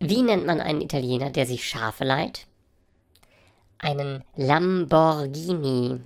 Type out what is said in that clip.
Wie nennt man einen Italiener, der sich Schafe leiht? Einen Lamborghini.